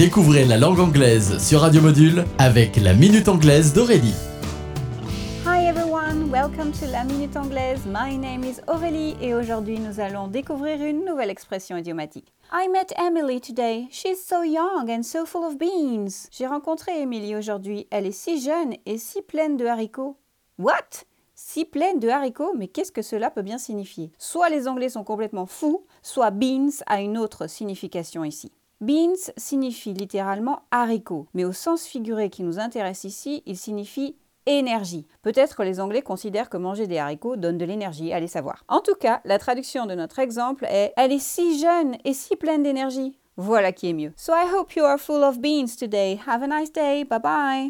Découvrez la langue anglaise sur Radio Module avec la Minute Anglaise d'Aurélie. Hi everyone, welcome to la Minute Anglaise. My name is Aurélie et aujourd'hui nous allons découvrir une nouvelle expression idiomatique. I met Emily today. She's so young and so full of beans. J'ai rencontré Emily aujourd'hui. Elle est si jeune et si pleine de haricots. What? Si pleine de haricots, mais qu'est-ce que cela peut bien signifier? Soit les Anglais sont complètement fous, soit beans a une autre signification ici. Beans signifie littéralement haricot, mais au sens figuré qui nous intéresse ici, il signifie énergie. Peut-être que les Anglais considèrent que manger des haricots donne de l'énergie, allez savoir. En tout cas, la traduction de notre exemple est Elle est si jeune et si pleine d'énergie. Voilà qui est mieux. So I hope you are full of beans today. Have a nice day. Bye bye.